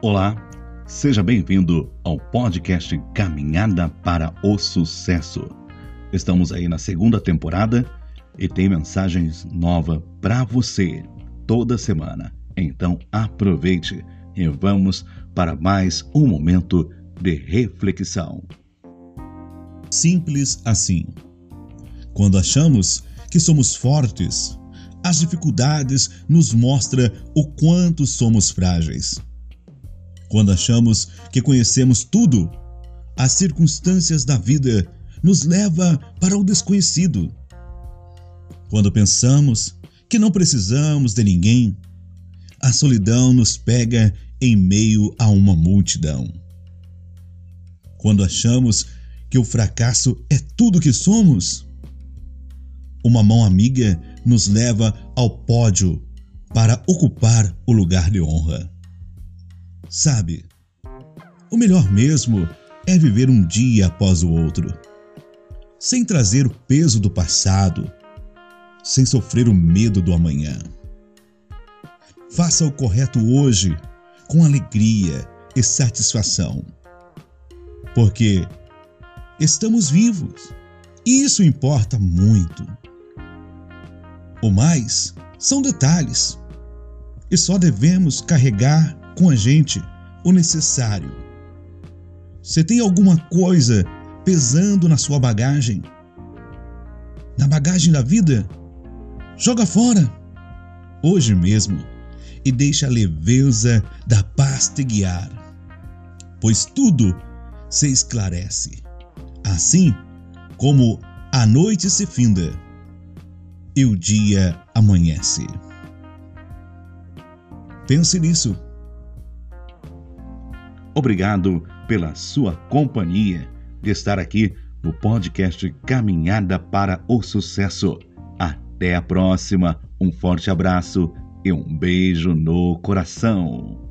Olá, seja bem-vindo ao podcast Caminhada para o Sucesso. Estamos aí na segunda temporada e tem mensagens novas para você toda semana. Então aproveite e vamos para mais um momento de reflexão. Simples assim. Quando achamos que somos fortes, as dificuldades nos mostram o quanto somos frágeis. Quando achamos que conhecemos tudo, as circunstâncias da vida nos leva para o desconhecido. Quando pensamos que não precisamos de ninguém, a solidão nos pega em meio a uma multidão. Quando achamos que o fracasso é tudo que somos, uma mão amiga nos leva ao pódio para ocupar o lugar de honra. Sabe, o melhor mesmo é viver um dia após o outro, sem trazer o peso do passado, sem sofrer o medo do amanhã. Faça o correto hoje com alegria e satisfação, porque estamos vivos e isso importa muito. O mais são detalhes e só devemos carregar com a gente o necessário. Você tem alguma coisa pesando na sua bagagem? Na bagagem da vida? Joga fora, hoje mesmo, e deixa a leveza da paz te guiar, pois tudo se esclarece. Assim como a noite se finda e o dia amanhece. Pense nisso Obrigado pela sua companhia de estar aqui no podcast Caminhada para o Sucesso. Até a próxima, um forte abraço e um beijo no coração.